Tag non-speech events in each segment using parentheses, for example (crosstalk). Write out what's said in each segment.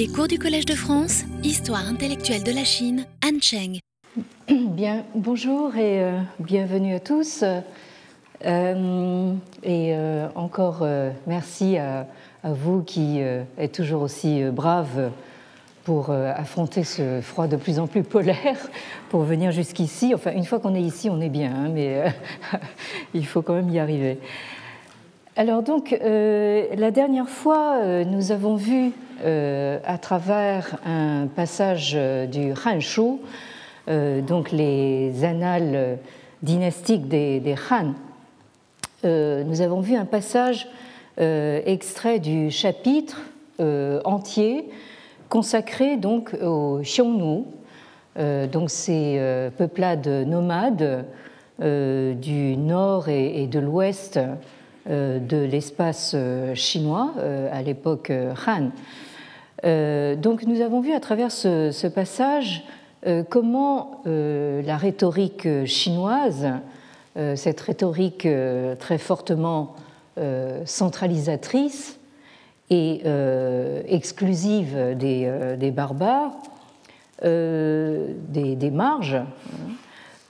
Les cours du Collège de France, Histoire intellectuelle de la Chine, Anne Cheng. (clears throat) Bien, bonjour et euh, bienvenue à tous. Euh, et euh, encore merci à, vous qui êtes toujours aussi braves pour affronter ce froid de plus en plus polaire, (laughs) pour venir jusqu'ici. Enfin, une fois qu'on est ici, on est bien, hein, mais (laughs) il faut quand même y arriver. Alors donc, la dernière fois, nous avons vu à travers un passage du Han euh, donc les annales dynastiques des, Han, euh, nous avons vu un passage euh, extrait du chapitre entier consacré donc au Xiongnu, donc ces peuplades nomades du nord et, de l'ouest de l'espace chinois à l'époque Han. donc nous avons vu à travers ce passage euh, comment euh, la rhétorique chinoise, euh, cette rhétorique très fortement centralisatrice et exclusive des, barbares, des, marges,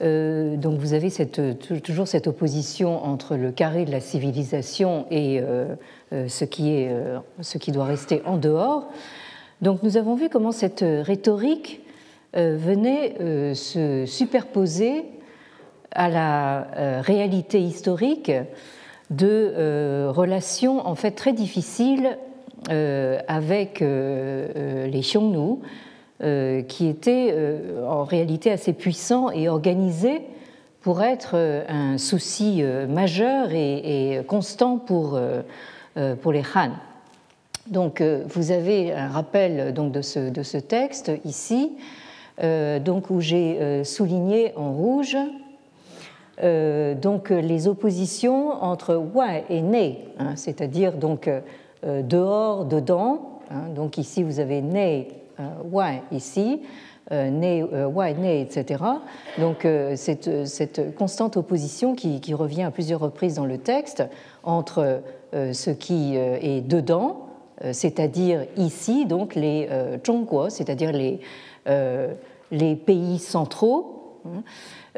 donc vous avez toujours cette opposition entre le carré de la civilisation et ce, qui est, ce qui doit rester en dehors. Donc nous avons vu comment cette rhétorique euh, venait euh, se superposer à la euh, réalité historique de relations en fait très difficiles avec les Xiongnu, qui étaient en réalité assez puissants et organisés pour être un souci majeur et, constant pour, pour les Han. Donc, vous avez un rappel donc, de, ce, de ce texte ici. Euh, donc où j'ai euh, souligné en rouge euh, donc les oppositions entre ouais et né, hein, c'est-à-dire donc dehors, dedans. Hein, donc ici vous avez né, ouais ici, né, ouais, né, etc. Donc cette, cette, constante opposition qui, revient à plusieurs reprises dans le texte entre ce qui est dedans, c'est-à-dire ici, donc les Zhongguo, c'est-à-dire les pays centraux. Hein.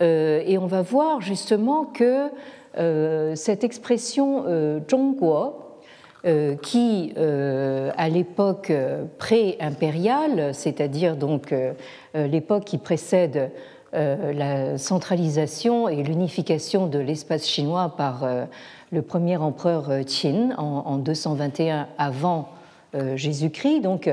Euh, et on va voir justement que euh, cette expression euh, Zhongguo, qui à l'époque pré-impériale, c'est-à-dire donc l'époque qui précède la centralisation et l'unification de l'espace chinois par le premier empereur Qin en, 221 avant Jésus-Christ. Donc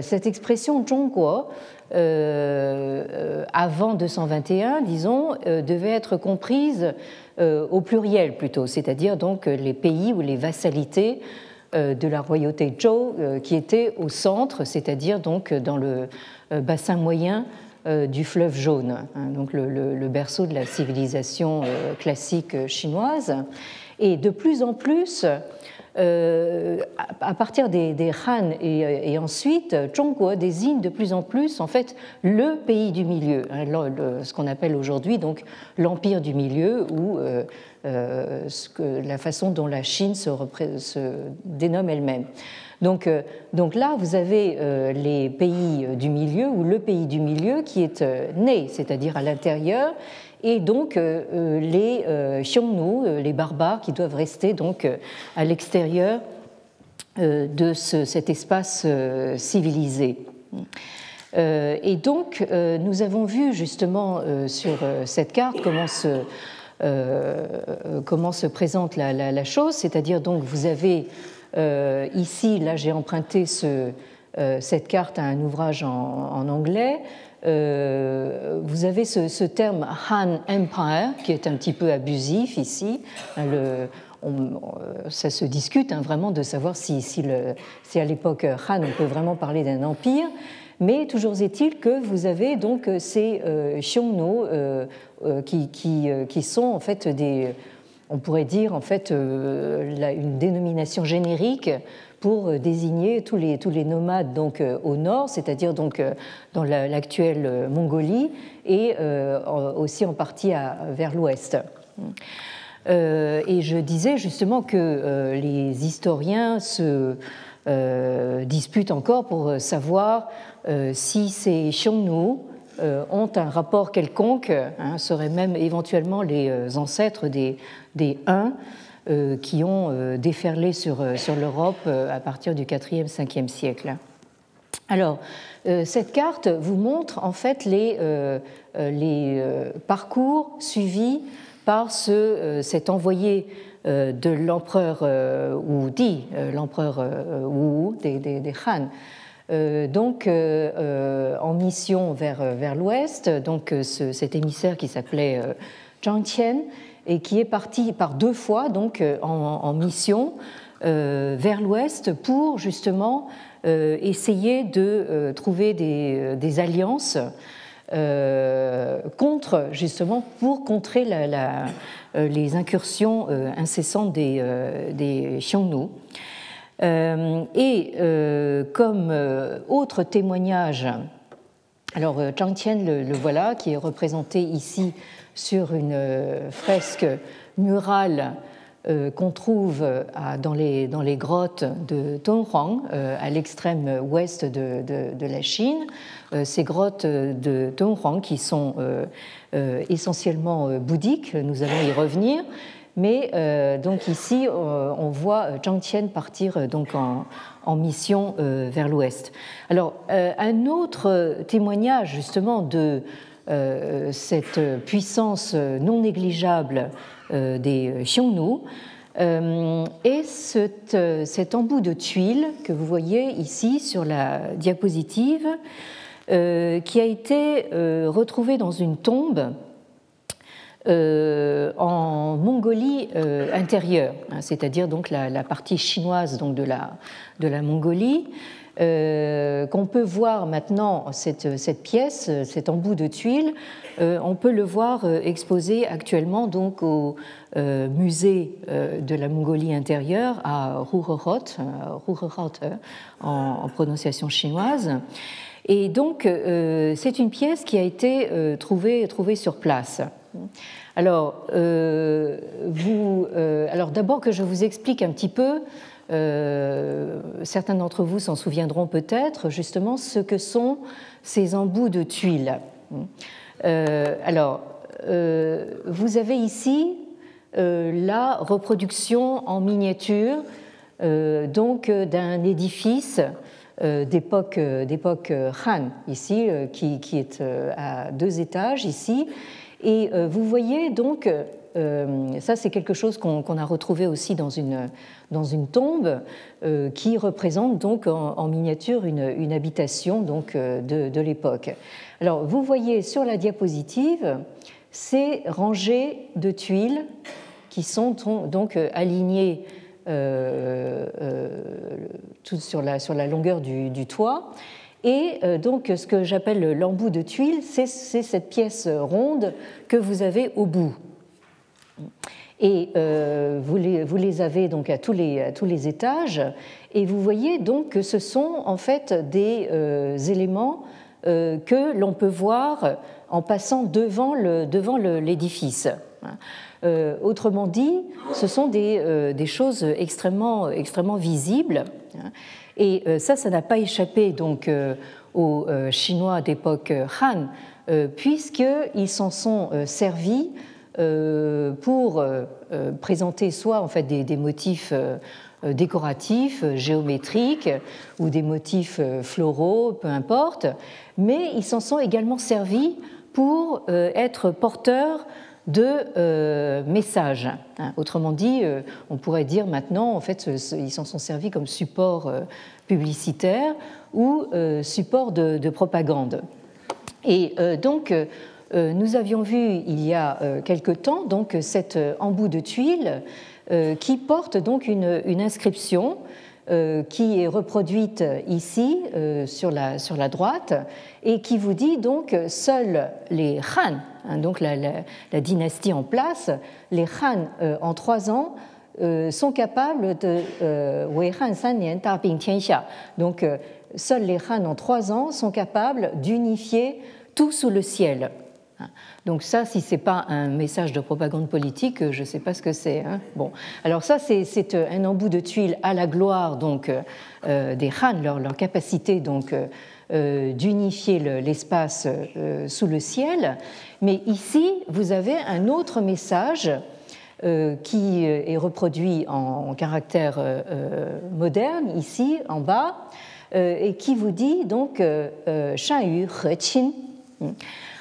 cette expression Zhongguo euh, euh, avant 221, disons, euh, devait être comprise au pluriel plutôt, c'est-à-dire donc les pays ou les vassalités de la royauté Zhou qui étaient au centre, c'est-à-dire donc dans le bassin moyen du fleuve jaune, hein, donc le, berceau de la civilisation classique chinoise. Et de plus en plus, euh, à partir des, Han et, ensuite, Zhongguo désigne de plus en plus en fait le pays du milieu, hein, ce qu'on appelle aujourd'hui donc l'empire du milieu ou euh, euh, la façon dont la Chine se, se dénomme elle-même. Donc, donc, là, vous avez les pays du milieu ou le pays du milieu qui est né, c'est-à-dire à l'intérieur, et donc euh, euh, les euh, Xiongnu, les barbares, qui doivent rester donc à l'extérieur de cet espace civilisé. Et donc, nous avons vu justement sur cette carte comment se, présente la, chose, c'est-à-dire donc vous avez ici, là j'ai emprunté ce, cette carte à un ouvrage en anglais, euh, vous avez ce, terme Han Empire qui est un petit peu abusif ici. Le, ça se discute hein, vraiment de savoir si, si, à l'époque Han on peut vraiment parler d'un empire. Mais toujours est-il que vous avez donc ces euh, euh, euh, qui, sont en fait des, on pourrait dire en fait une dénomination générique pour euh, désigner tous les, tous les nomades donc, euh, au nord, c'est-à-dire donc, euh, dans l'actuelle Mongolie et aussi en partie à, vers l'ouest. et je disais justement que les historiens se, disputent encore pour savoir si ces Xiongnu ont un rapport quelconque, hein, seraient même éventuellement les ancêtres des, des Huns qui ont déferlé sur, sur l'Europe à partir du 4e, 5e siècle. Alors, cette carte vous montre en fait les, les parcours suivis par ce, cet envoyé euh, de l'empereur euh, Wu Di, euh, l'empereur Wu des, des, Han. donc en mission vers, vers l'ouest, donc cet émissaire qui s'appelait Zhang Qian et qui est parti par deux fois donc en, mission vers l'ouest pour justement essayer de trouver des, alliances contre justement pour contrer la, euh, les incursions euh, incessantes des, euh, des Xiongnu. et comme autre témoignage, alors Zhang Tian le, voilà, qui est représenté ici sur une fresque murale qu'on trouve dans, les, dans, les, grottes de Tonghuang, à l'extrême ouest de, de, la Chine. Ces grottes de Tonghuang qui sont euh, essentiellement euh, bouddhique, nous allons y revenir. Mais euh, donc ici, on voit Zhang Tian partir donc en, mission vers l'ouest. Alors, un autre témoignage justement de cette puissance non négligeable des Xiongnu est cet, cet, embout de tuiles que vous voyez ici sur la diapositive euh, qui a été euh, retrouvé dans une tombe euh, en Mongolie intérieure, hein, c'est-à-dire donc la, partie chinoise donc de, la, de la Mongolie. Qu'on peut voir maintenant cette, pièce, cet embout de tuiles, on peut le voir exposé actuellement donc au musée de la Mongolie intérieure à Rougerot, en, en prononciation chinoise. Et donc, euh, c'est une pièce qui a été euh, trouvée, trouvée sur place. Alors, euh, alors d'abord que je vous explique un petit peu, certains d'entre vous s'en souviendront peut-être, justement, ce que sont ces embouts de tuiles. alors, vous avez ici la reproduction en miniature donc d'un édifice euh, d'époque euh, euh, Han ici, qui, est à deux étages ici. Et vous voyez donc, ça c'est quelque chose qu'on a retrouvé aussi dans une, dans une tombe, qui représente donc en, miniature une, habitation donc, de, de l'époque. Alors vous voyez sur la diapositive ces rangées de tuiles qui sont donc alignées euh, euh, sur la, sur la longueur du, toit. Et euh, donc, ce que j'appelle l'embout de tuile, c'est cette pièce ronde que vous avez au bout. Et vous, les, vous, les, avez donc à tous les, tous les, étages, et vous voyez donc que ce sont en fait des éléments que l'on peut voir en passant devant l'édifice. Devant euh, autrement dit, ce sont des, euh, choses extrêmement, extrêmement visibles. Et euh, ça, ça n'a pas échappé donc aux Chinois d'époque Han, puisqu'ils s'en sont servis pour présenter soit en fait des, motifs décoratifs, géométriques ou des motifs floraux, peu importe, mais ils s'en sont également servis pour être porteurs de euh, messages. Hein, autrement dit, euh, on pourrait dire maintenant, en fait, ils s'en sont servis comme support euh, publicitaire ou support de, propagande. Et donc, nous avions vu il y a quelque temps donc cet embout de tuiles qui porte donc une, inscription qui est reproduite ici sur la, sur la droite et qui vous dit donc seuls les Han, Hein, donc la, dynastie en place, les Han euh, en trois ans euh, sont capables de euh. Donc seuls les Han en trois ans sont capables d'unifier tout sous le ciel. Hein. Donc ça, si ce n'est pas un message de propagande politique, je ne sais pas ce que c'est. Hein. Bon, alors ça, c'est un embout de tuiles à la gloire donc des Han, leur, capacité donc d'unifier l'espace sous le ciel. Mais ici, vous avez un autre message euh, qui est reproduit en, caractère euh, euh, moderne, ici en bas, et qui vous dit donc Shan Yu He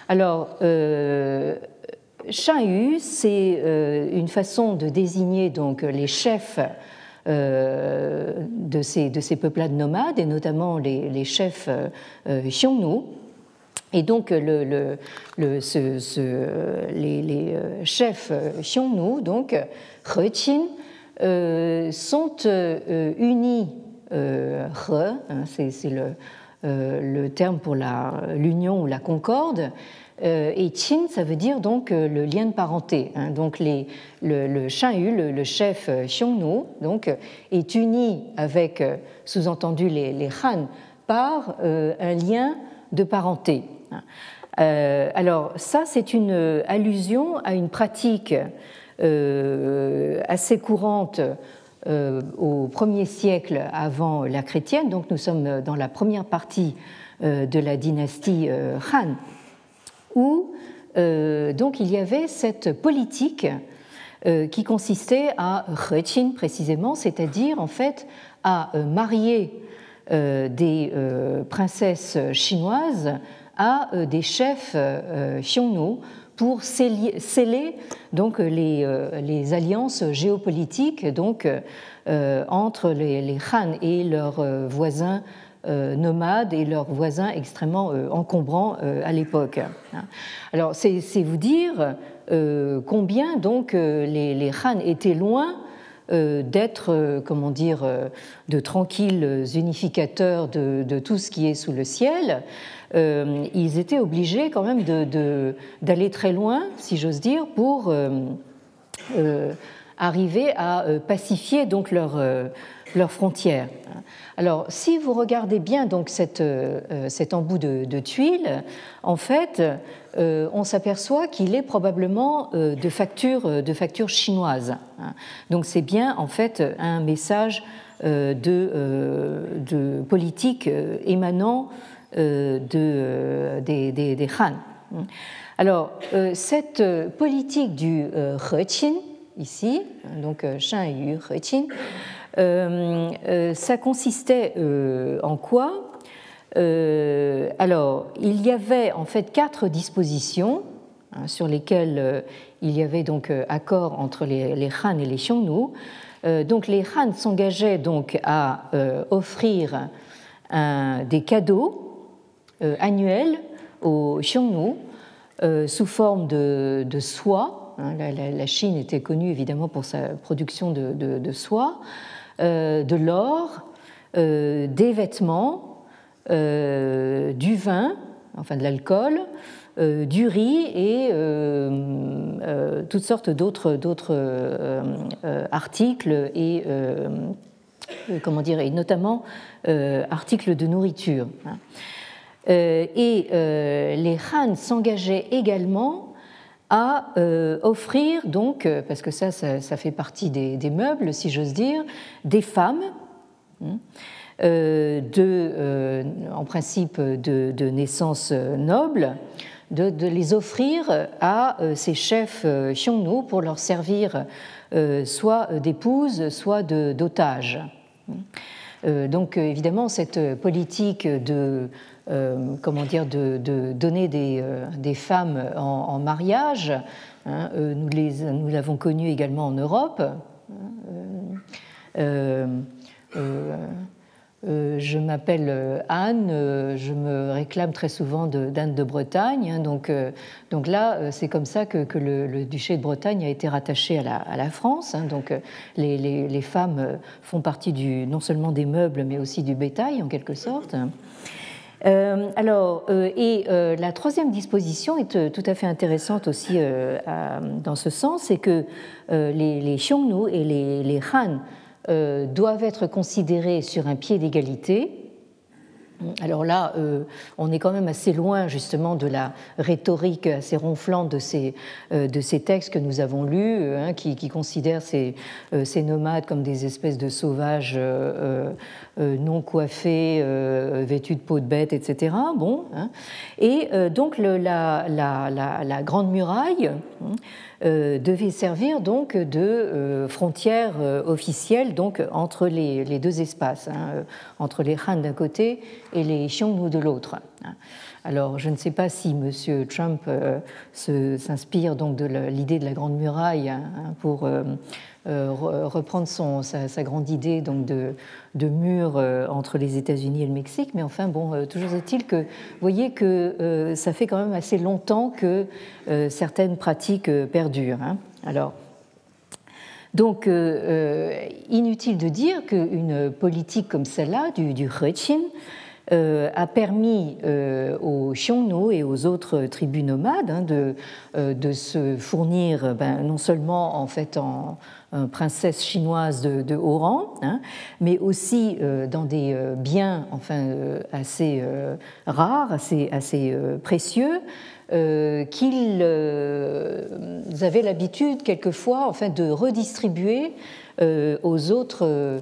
Alors, Shan Yu, c'est une façon de désigner donc les chefs de ces, de ces peuplades nomades, et notamment les, chefs Xiongnu. Et donc, les, euh, chefs euh, Xiongnu, donc He euh, sont unis, He, hein, c'est le, le, terme pour l'union ou la concorde, et Qin, ça veut dire donc le lien de parenté. Hein. donc les, le, le le, chef Xiongnu, donc, est uni avec, sous-entendu les, les Han, par un lien de parenté. Euh, alors ça, c'est une allusion à une pratique euh, assez courante euh, au premier siècle avant la chrétienne, donc nous sommes dans la première partie de la dynastie Han, où donc il y avait cette politique qui consistait à rechin précisément, c'est-à-dire en fait à marier des princesses chinoises à euh, des chefs euh, Xiongnu pour sceller donc les, euh, les alliances géopolitiques donc entre les, les, Han et leurs voisins nomades et leurs voisins extrêmement encombrants à l'époque. Alors c'est vous dire combien donc les, les Han étaient loin d'être, comment dire, de tranquilles unificateurs de, tout ce qui est sous le ciel, euh, ils étaient obligés quand même d'aller très loin, si j'ose dire, pour euh, euh, arriver à pacifier donc leurs frontières. Alors, si vous regardez bien donc cette, cet embout de, de, tuiles, en fait, on s'aperçoit qu'il est probablement de facture, de facture chinoise. Donc, c'est bien en fait un message de, de politique émanant euh, de, euh, des, des, Han. Alors, euh, cette politique du He ici, donc Shan Yu He ça consistait en quoi? Alors, il y avait en fait quatre dispositions hein, sur lesquelles il y avait donc accord entre les, Han et les Xiongnu. donc, les Han s'engageaient donc à offrir des cadeaux euh, annuel au Xiongnu euh, sous forme de, soie. Hein, la, Chine était connue évidemment pour sa production de, soie, euh, de l'or, des vêtements, du vin, enfin de l'alcool, du riz et toutes sortes d'autres articles et comment dire et notamment articles de nourriture. Hein. Euh, et euh, les Han s'engageaient également à euh, offrir, donc, parce que ça, ça, fait partie des, meubles, si j'ose dire, des femmes, hein, de, en principe de, naissance noble, de, les offrir à ces chefs Xiongnu pour leur servir soit d'épouses, soit d'otages. Donc évidemment, cette politique de euh, comment dire, de, donner des, euh, des, femmes en, mariage. Hein, euh, nous, les, nous l'avons connu également en Europe. je m'appelle Anne, je me réclame très souvent d'Anne de, Bretagne. Hein, donc, donc là, c'est comme ça que, le, duché de Bretagne a été rattaché à la, France. Hein, donc les, les, les, femmes font partie du, non seulement des meubles, mais aussi du bétail, en quelque sorte. Euh, alors, euh, et euh, la troisième disposition est tout à fait intéressante aussi dans ce sens, c'est que les, Xiongnu et les, Han doivent être considérés sur un pied d'égalité. Alors là, on est quand même assez loin justement de la rhétorique assez ronflante de ces, de ces textes que nous avons lus, hein, qui, considèrent ces, ces, nomades comme des espèces de sauvages non coiffés, vêtus de peau de bête, etc. Bon, hein. Et donc le, la, Grande Muraille hein, euh, devait servir donc de euh, frontière euh, officielle donc entre les, deux espaces, hein, entre les Han d'un côté et les Xiongnu de l'autre. Alors, je ne sais pas si M. Trump s'inspire donc de l'idée de la Grande Muraille pour euh, reprendre son, sa, grande idée donc de, de mur euh, entre les États-Unis et le Mexique. Mais enfin, bon, euh, toujours est-il que vous voyez que ça fait quand même assez longtemps que certaines pratiques perdurent. Hein. Alors, donc, inutile de dire qu'une politique comme celle-là, du, du a permis aux Xiongnu et aux autres tribus nomades hein, de, de, se fournir ben, non seulement en fait en, princesse chinoise de, haut rang, hein, mais aussi euh, dans des euh, biens enfin, euh, assez rares, assez, assez précieux, qu'ils avaient l'habitude quelquefois de redistribuer aux autres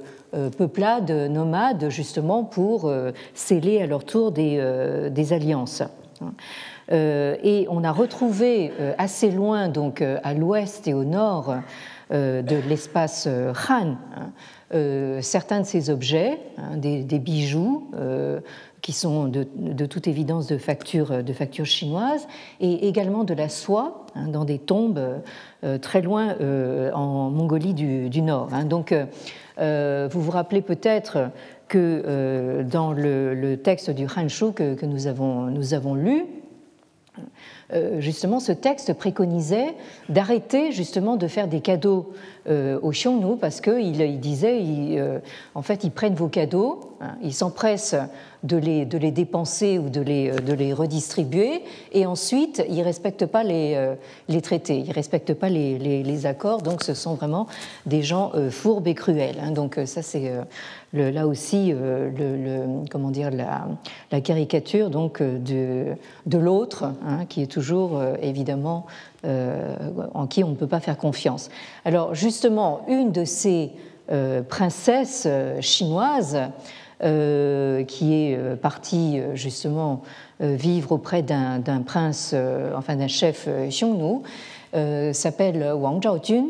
peuplades nomades justement pour sceller à leur tour des, des alliances. et on a retrouvé assez loin, donc à l'ouest et au nord, euh, de l'espace euh, Han. Hein. Euh, certains de ces objets, hein, des, bijoux, qui sont de, toute évidence de facture, de facture chinoise, et également de la soie hein, dans des tombes très loin en Mongolie du, Nord. Donc, vous vous rappelez peut-être que dans le, texte du Hanshu que, que nous, avons, nous avons lu, euh, justement, ce texte préconisait d'arrêter justement de faire des cadeaux euh, aux Xiongnu parce qu'il il disait, euh, en fait, ils prennent vos cadeaux, hein, ils s'empressent de les, de les dépenser ou de les, de les redistribuer, et ensuite, ils ne respectent pas les, les traités, ils ne respectent pas les, accords, donc ce sont vraiment des gens fourbes et cruels. Hein. donc ça, c'est là aussi comment dire, la, la caricature donc, de, de l'autre, hein, qui est toujours évidemment euh, en qui on ne peut pas faire confiance. Alors justement, une de ces euh, princesses euh, chinoises qui est partie justement vivre auprès d'un prince, enfin d'un chef Xiongnu, s'appelle Wang Zhaojun.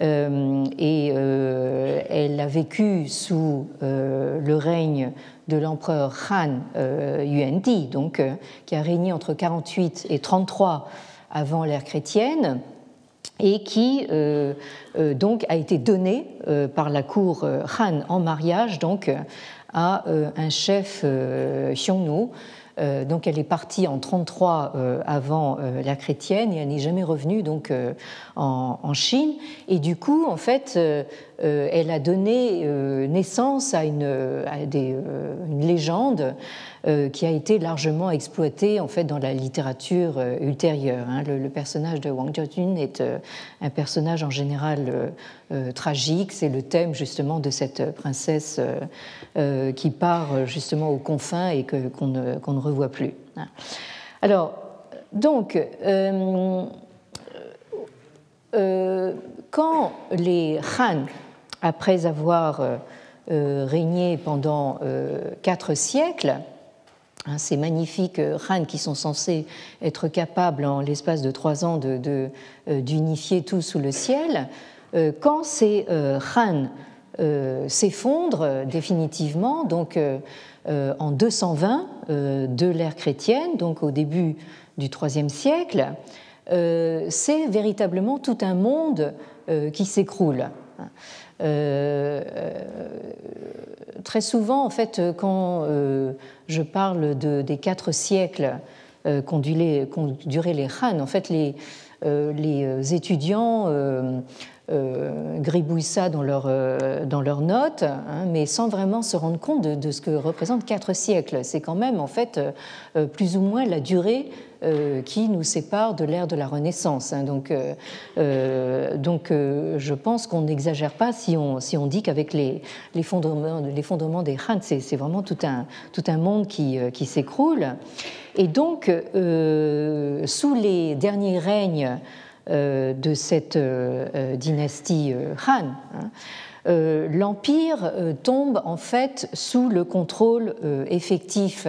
et elle a vécu sous le règne de l'empereur Han Yuandi, donc, qui a régné entre 48 et 33 avant l'ère chrétienne et qui euh, euh, donc a été donné euh, par la cour Han en mariage donc à un chef Xiongnu. Donc elle est partie en 33 avant l'ère chrétienne et elle n'est jamais revenue donc en Chine. Et du coup, en fait, elle a donné naissance à une, une légende euh, qui a été largement exploité en fait dans la littérature euh, ultérieure. Hein. Le, personnage de Wang Jiajun est euh, un personnage en général tragique. C'est le thème justement de cette princesse qui part justement aux confins et qu'on ne, ne, revoit plus. Hein. Alors, donc, quand les Han, après avoir régné pendant quatre siècles, Hein, ces magnifiques Han qui sont censés être capables en l'espace de trois ans euh, d'unifier de, tout sous le ciel, euh, quand ces Han euh, s'effondrent définitivement, donc en 220 de l'ère chrétienne, donc au début du IIIe siècle, c'est véritablement tout un monde qui s'écroule. Euh, très souvent, en fait, quand euh, je parle de, des quatre siècles euh, qu'ont duré les Han, en fait, les étudiants gribouillent ça dans leurs leur notes, hein, mais sans vraiment se rendre compte de, ce que représentent quatre siècles. C'est quand même en fait plus ou moins la durée euh, qui nous sépare de l'ère de la Renaissance. Hein. Donc, euh, euh, donc je pense qu'on n'exagère pas si on, si on dit qu'avec les, les, fondements, les fondements des Han, c'est vraiment tout un, tout un monde qui, qui s'écroule. Et donc, sous les derniers règnes de cette dynastie Han, hein, l'Empire tombe en fait sous le contrôle effectif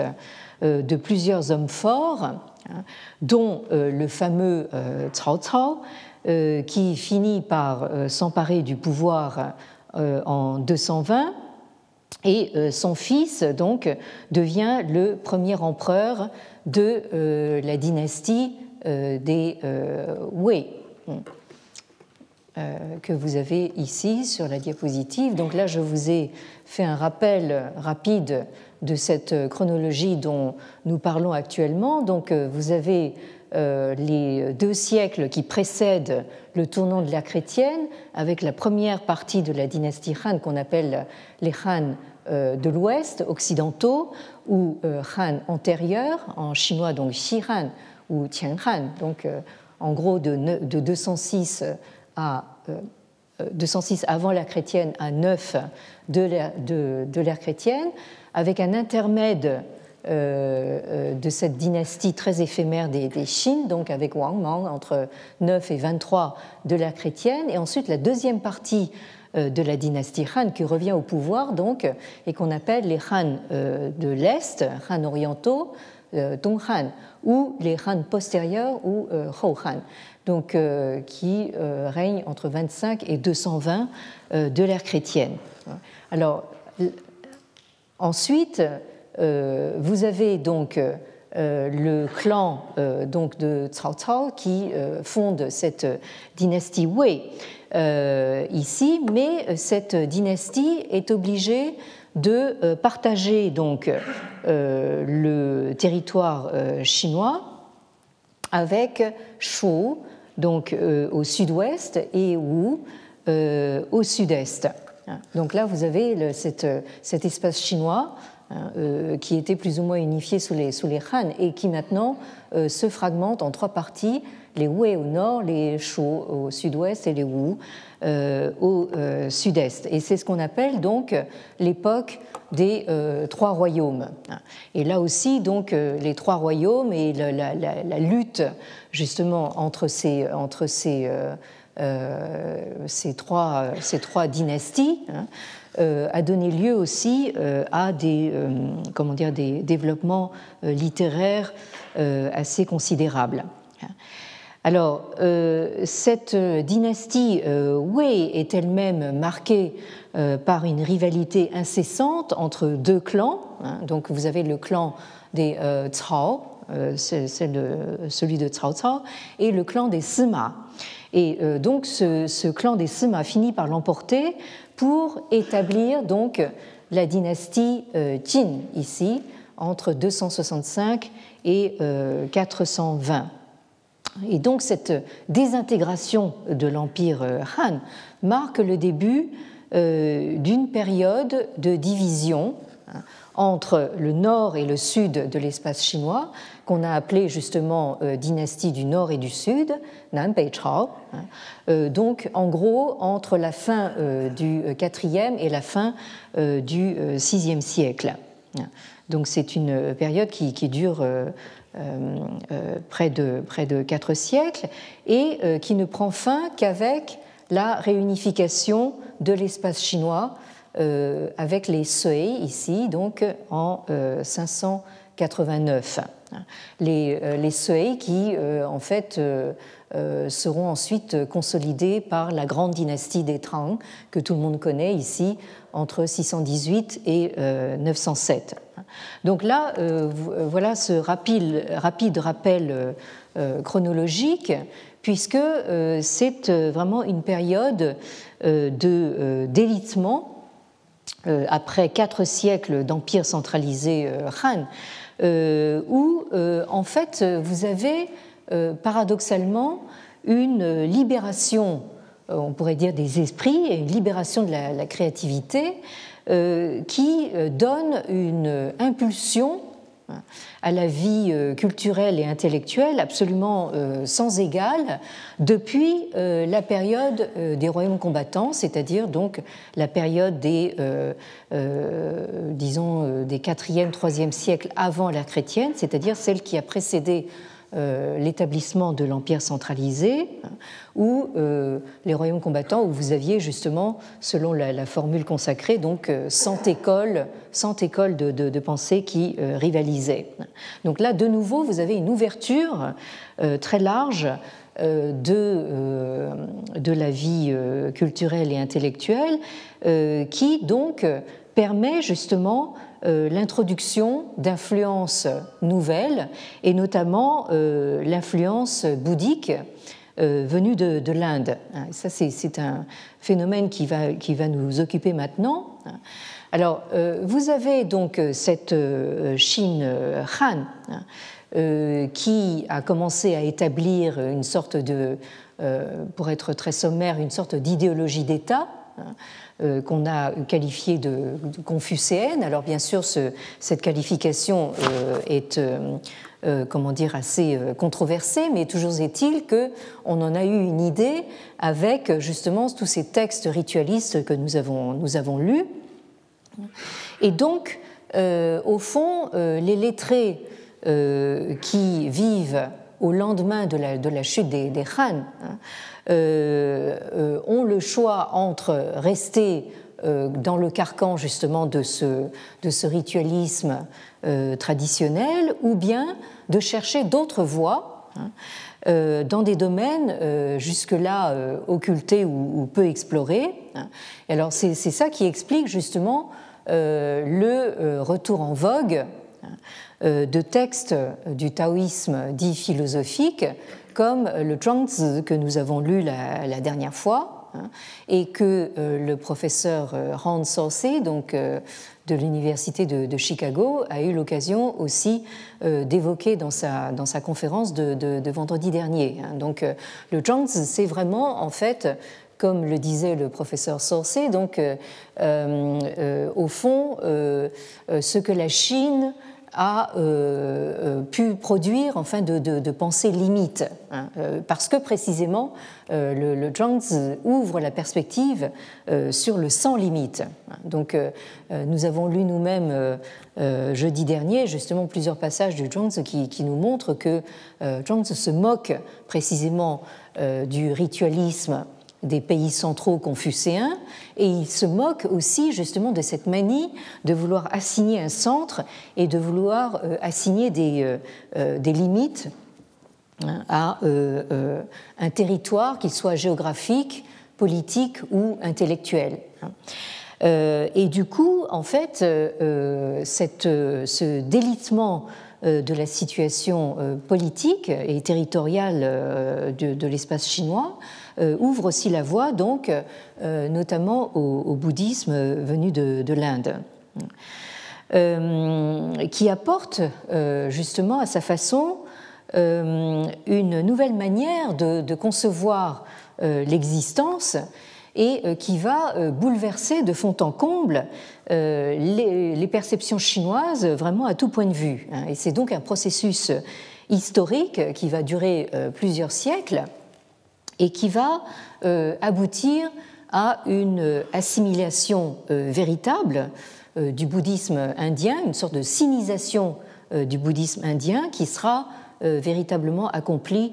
de plusieurs hommes forts Hein, dont euh, le fameux euh, Cao Cao, euh, qui finit par s'emparer du pouvoir en 220 et son fils donc devient le premier empereur de la dynastie des Wei que vous avez ici sur la diapositive. Donc là, je vous ai fait un rappel rapide de cette chronologie dont nous parlons actuellement. Donc euh, vous avez euh, les deux siècles qui précèdent le tournant de l'ère chrétienne, avec la première partie de la dynastie Han qu'on appelle les Han euh, de l'Ouest, occidentaux, ou Han antérieurs, en chinois donc Xi Han ou Qian Han, donc en gros de, 206 à 206 avant l'ère chrétienne à 9 de l'ère chrétienne, avec un intermède euh, euh, de cette dynastie très éphémère des, des Qin, donc avec Wang Mang entre 9 et 23 de l'ère chrétienne, et ensuite la deuxième partie euh, de la dynastie Han qui revient au pouvoir donc et qu'on appelle les Han de l'Est, Han orientaux, Dong Han, ou les Han postérieurs ou Hou Han, donc qui règnent entre 25 et 220 de l'ère chrétienne. Alors Ensuite, euh, vous avez donc euh, le clan euh, donc de Cao Cao qui fonde cette dynastie Wei ici, mais cette dynastie est obligée de partager donc le territoire chinois avec Shu donc au sud-ouest et Wu au sud-est. Donc là, vous avez cet espace chinois hein, euh, qui était plus ou moins unifié sous les, sous les Han et qui maintenant euh, se fragmente en trois parties les Wei au nord, les Shu au sud-ouest et les Wu euh, au sud-est. Et c'est ce qu'on appelle donc l'époque des trois royaumes. Et là aussi, donc, les trois royaumes et la, lutte justement entre ces, entre ces euh, ces, trois, ces trois dynasties hein, euh, a donné lieu aussi euh, à des, comment dire, des développements littéraires assez considérables. Alors, cette dynastie Wei est elle-même marquée par une rivalité incessante entre deux clans. Hein. donc, vous avez le clan des Cao, celui de Cao Cao, et le clan des Sima. Et euh, donc ce, clan des Sima finit par l'emporter pour établir donc la dynastie euh, Qin ici entre 265 et 420. Euh, et donc cette désintégration de l'empire Han marque le début d'une période de division hein, entre le nord et le sud de l'espace chinois, qu'on a appelé justement euh, dynastie du nord et du sud, Nanbei Chao. Hein. Euh, donc, en gros, entre la fin euh, du IVe et la fin du VIe siècle. Hein. Donc, c'est une période qui, dure près, de, près de quatre siècles et qui ne prend fin qu'avec la réunification de l'espace chinois euh, avec les Sui ici, donc en 589. Euh, les, euh, les qui, en fait, seront ensuite consolidés par la grande dynastie des Tang, que tout le monde connaît ici, entre 618 et 907. Donc là, voilà ce rapide, rapide rappel chronologique, puisque c'est vraiment une période de d'élitement euh, après quatre siècles d'empire centralisé euh, Han, euh, où en fait vous avez paradoxalement une libération on pourrait dire, des esprits et une libération de la, créativité qui donne une impulsion à la vie culturelle et intellectuelle absolument sans égal depuis la période des royaumes combattants, c'est-à-dire donc la période des, disons, des 4e, 3e siècles avant l'ère chrétienne, c'est-à-dire celle qui a précédé euh, l'établissement de l'empire centralisé, ou euh, les royaumes combattants, où vous aviez justement, selon la, formule consacrée, donc 100 euh, écoles, 100 écoles de, pensée qui rivalisaient. Donc là, de nouveau, vous avez une ouverture très large de, de la vie culturelle et intellectuelle qui donc permet justement euh, l'introduction d'influences nouvelles, et notamment euh, l'influence bouddhique euh, venue de, l'Inde. Ça, c'est un phénomène qui va, qui va nous occuper maintenant. Alors, vous avez donc cette Chine Han qui a commencé à établir une sorte de, pour être très sommaire, une sorte d'idéologie d'État euh, qu'on a qualifié de, confucéenne. Alors bien sûr, cette qualification euh, est euh, comment dire, assez controversée, mais toujours est-il qu'on en a eu une idée avec justement tous ces textes ritualistes que nous avons, nous avons lus. Et donc, au fond, les lettrés qui vivent au lendemain de la, chute des, des hein, euh, euh, ont le choix entre rester euh, dans le carcan justement de ce, ritualisme traditionnel ou bien de chercher d'autres voies. Hein, dans des domaines jusque-là occultés ou, peu explorés. Hein. Et alors c'est ça qui explique justement le retour en vogue de textes du taoïsme dit philosophique comme le Zhuangzi que nous avons lu la, dernière fois hein, et que euh, le professeur euh, Hans Sauce, donc euh, de l'université de, Chicago, a eu l'occasion aussi d'évoquer dans sa, dans sa conférence de, vendredi dernier. Hein. Donc le Zhuangzi, c'est vraiment en fait comme le disait le professeur Sorcé, donc au fond, ce que la Chine a euh, euh, pu produire enfin de, pensées limites, hein, euh, parce que précisément le, le Zhuangzi ouvre la perspective sur le sans limite. Donc nous avons lu nous-mêmes jeudi dernier justement plusieurs passages du Zhuangzi qui, qui nous montrent que Zhuangzi se moque précisément du ritualisme des pays centraux confucéens, et il se moque aussi justement de cette manie de vouloir assigner un centre et de vouloir euh, assigner des, euh, euh, des limites hein, à un territoire, qu'il soit géographique, politique ou intellectuel. Hein. Et du coup, en fait, ce délitement de la situation politique et territoriale de l'espace chinois ouvre aussi la voie, donc, euh, notamment au, bouddhisme venu de, l'Inde. Euh, qui apporte justement à sa façon une nouvelle manière de, concevoir l'existence et qui va bouleverser de fond en comble les, perceptions chinoises vraiment à tout point de vue. Hein. Et c'est donc un processus historique qui va durer plusieurs siècles et qui va euh, aboutir à une assimilation euh, véritable euh, du bouddhisme indien, une sorte de sinisation du bouddhisme indien qui sera véritablement accomplie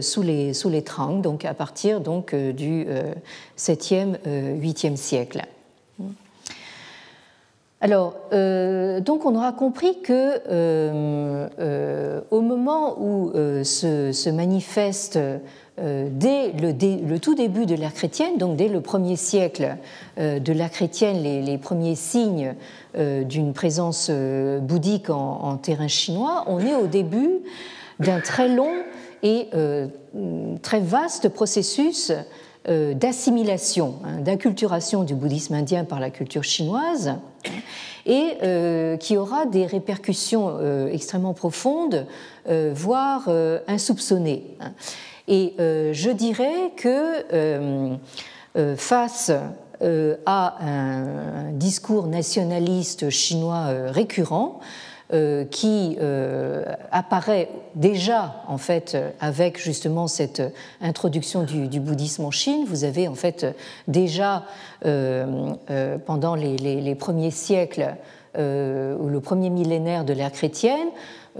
sous les, sous les Trang, donc à partir donc, du 7e, 8e siècle. Alors, donc on aura compris que au moment où se, manifeste euh, dès le, tout début de l'ère chrétienne, donc dès le premier siècle euh, de l'ère chrétienne, les, premiers signes euh, d'une présence bouddhique en, terrain chinois, on est au début d'un très long et très vaste processus d'assimilation, hein, d'acculturation du bouddhisme indien par la culture chinoise. et qui aura des répercussions extrêmement profondes, voire insoupçonnées. Et je dirais que face à un discours nationaliste chinois récurrent, euh, qui euh, apparaît déjà en fait avec justement cette introduction du, bouddhisme en Chine. Vous avez en fait déjà euh, pendant les, premiers siècles ou le premier millénaire de l'ère chrétienne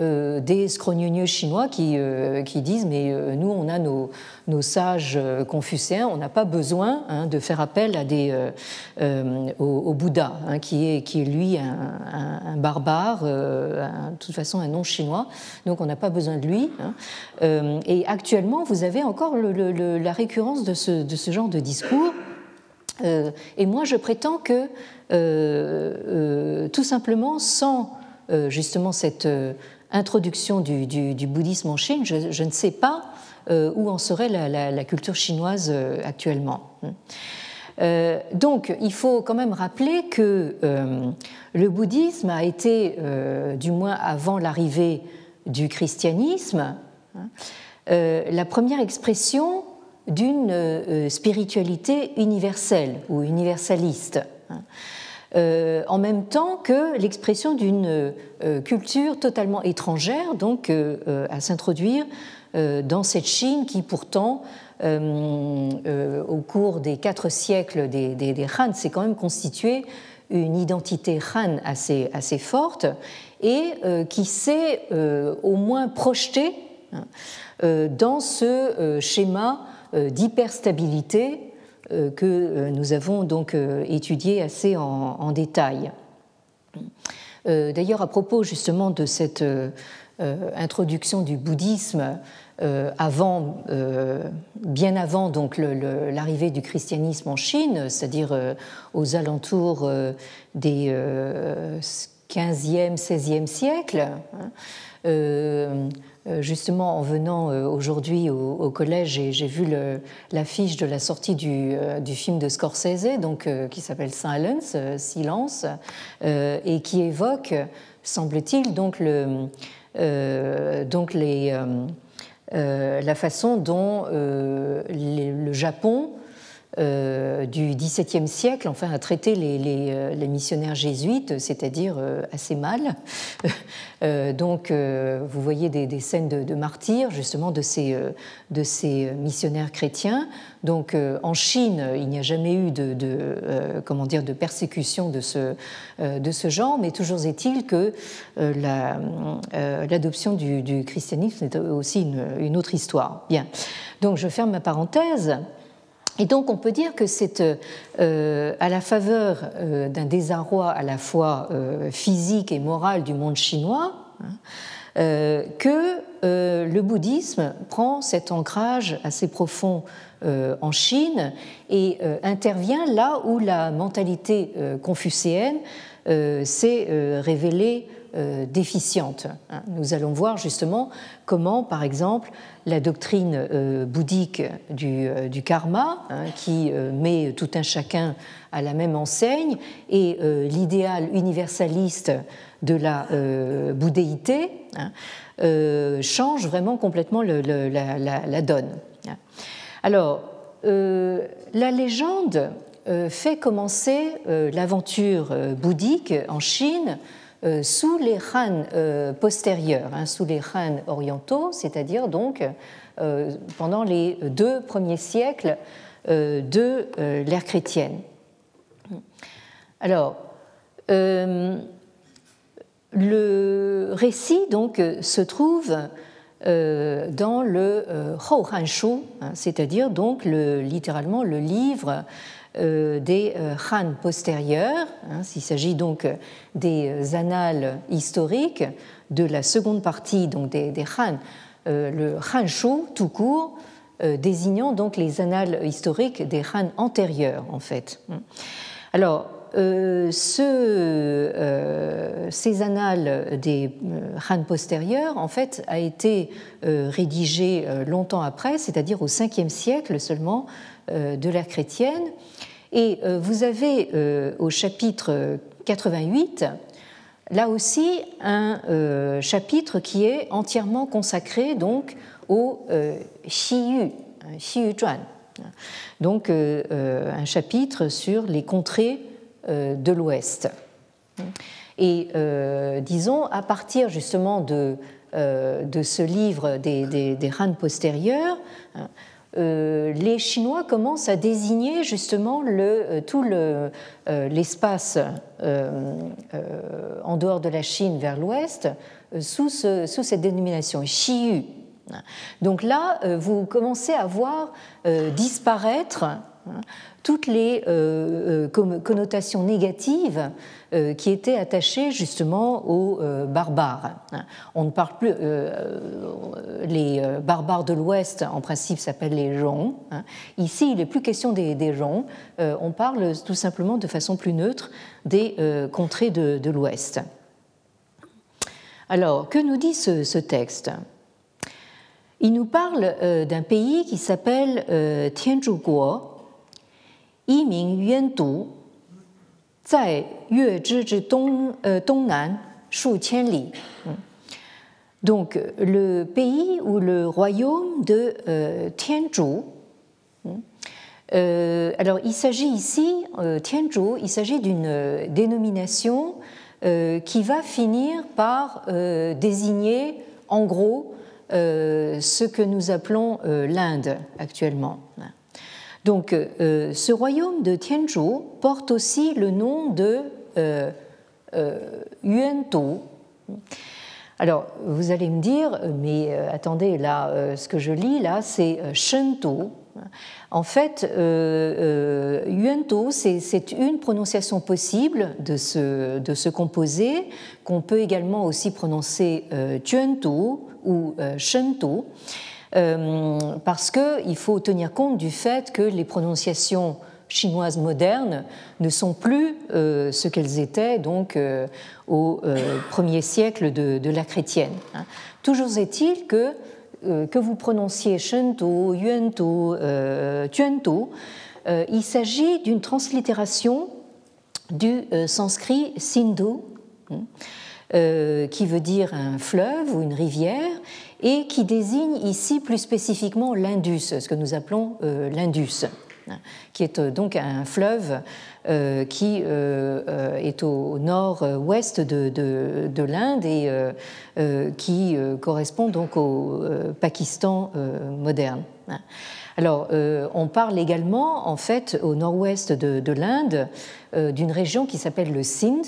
euh, des scrognonieux chinois qui, euh, qui, disent mais euh, nous on a nos, sages confucéens, on n'a pas besoin hein, de faire appel à des, au, Bouddha, hein, qui, est, lui un, barbare, de toute façon un non chinois, donc on n'a pas besoin de lui. Hein. et actuellement vous avez encore la récurrence de ce, de ce, genre de discours. et moi je prétends que tout simplement sans justement cette introduction du, bouddhisme en Chine, je, ne sais pas euh, où en serait la, culture chinoise euh, actuellement. Euh, donc, il faut quand même rappeler que le bouddhisme a été, du moins avant l'arrivée du christianisme, hein, la première expression d'une spiritualité universelle ou universaliste. Hein. Euh, en même temps que l'expression d'une euh, culture totalement étrangère, donc euh, à s'introduire dans cette Chine qui pourtant, au cours des quatre siècles des, Han, s'est quand même constituée une identité Han assez, forte et qui s'est au moins projetée hein, dans ce schéma d'hyperstabilité que euh, nous avons donc euh, étudié assez en, détail. D'ailleurs, à propos justement de cette introduction du bouddhisme avant, bien avant donc l'arrivée du christianisme en Chine, c'est-à-dire aux alentours des 15e, 16e siècles, hein, euh, justement, en venant euh, aujourd'hui au, collège, j'ai vu l'affiche de la sortie du, euh, film de Scorsese, donc, qui s'appelle Silence, Silence, et qui évoque, semble-t-il, donc, le, donc les, la façon dont le Japon euh, du XVIIe siècle, enfin, a traité les, euh, missionnaires jésuites, c'est-à-dire euh, assez mal. (laughs) donc, vous voyez des, scènes de, martyrs, justement, de ces, missionnaires chrétiens. Donc, en Chine, il n'y a jamais eu de, comment dire, de persécution de ce, genre, mais toujours est-il que l'adoption du, christianisme est aussi une autre histoire. Bien. Donc, je ferme ma parenthèse. Et donc on peut dire que c'est euh, à la faveur euh, d'un désarroi à la fois euh, physique et moral du monde chinois hein, que le bouddhisme prend cet ancrage assez profond en Chine et intervient là où la mentalité confucéenne s'est révélée déficiente. Hein. Nous allons voir justement comment, par exemple, la doctrine euh, bouddhique du, euh, karma, hein, qui euh, met tout un chacun à la même enseigne, et l'idéal universaliste de la bouddhéité hein, change vraiment complètement la, donne. Alors, la légende fait commencer l'aventure bouddhique en Chine euh, sous les Han euh, postérieurs, hein, sous les Han orientaux, c'est-à-dire donc euh, pendant les deux premiers siècles de l'ère chrétienne. Alors, le récit donc se trouve dans le Hou hein, c'est-à-dire donc le, littéralement le livre euh, des euh, Han postérieurs. Hein, s'il s'agit donc des annales historiques de la seconde partie donc des, euh, le Han Shu tout court, désignant donc les annales historiques des Han antérieurs en fait. Alors, ce, ces annales des Han postérieurs, en fait, a été rédigé longtemps après, c'est-à-dire au 5e siècle seulement de l'ère chrétienne, et euh, vous avez euh, au chapitre 88, là aussi un chapitre qui est entièrement consacré donc au Xiyu, Xiyu Zhuan. Donc un chapitre sur les contrées de l'Ouest. Et disons, à partir justement de euh, ce livre des, des, postérieurs, hein, euh, les Chinois commencent à désigner justement euh, tout l'espace en dehors de la Chine vers l'ouest sous, cette dénomination Xiyu. Donc là, vous commencez à voir disparaître toutes les connotations négatives euh, qui étaient attachés justement aux euh, barbares. On ne parle plus. Euh, les barbares de l'Ouest, en principe, s'appellent les Zhong. Ici, il n'est plus question des, des on parle tout simplement de façon plus neutre des contrées de, l'Ouest. Alors, que nous dit ce, texte? Il nous parle d'un pays qui s'appelle Tianzhuguo, Donc le pays ou le royaume de euh. Euh, alors il s'agit ici, euh, Tianzhou, il s'agit d'une dénomination qui va finir par désigner en gros ce que nous appelons l'Inde actuellement. Donc euh, ce royaume de Tianzhou porte aussi le nom de euh, euh Alors vous allez me dire, mais euh, attendez, là, ce que je lis là, c'est Shenzhou. En fait, euh, c'est une prononciation possible de ce, composé qu'on peut également aussi prononcer euh, ou euh, euh, parce qu'il faut tenir compte du fait que les prononciations chinoises modernes ne sont plus euh, ce qu'elles étaient donc euh, au premier siècle de, la chrétienne. Hein. Toujours est-il que que vous prononciez Shentu, Yuantu, Tuantu, il s'agit d'une translittération du sanskrit Sindhu, hein, qui veut dire un fleuve ou une rivière, et qui désigne ici plus spécifiquement l'Indus, ce que nous appelons euh, l'Indus, qui est euh, donc un fleuve euh, qui est au nord-ouest de, l'Inde et qui correspond donc au Pakistan moderne. Alors, on parle également, en fait, au nord-ouest de, l'Inde, d'une région qui s'appelle le Sindh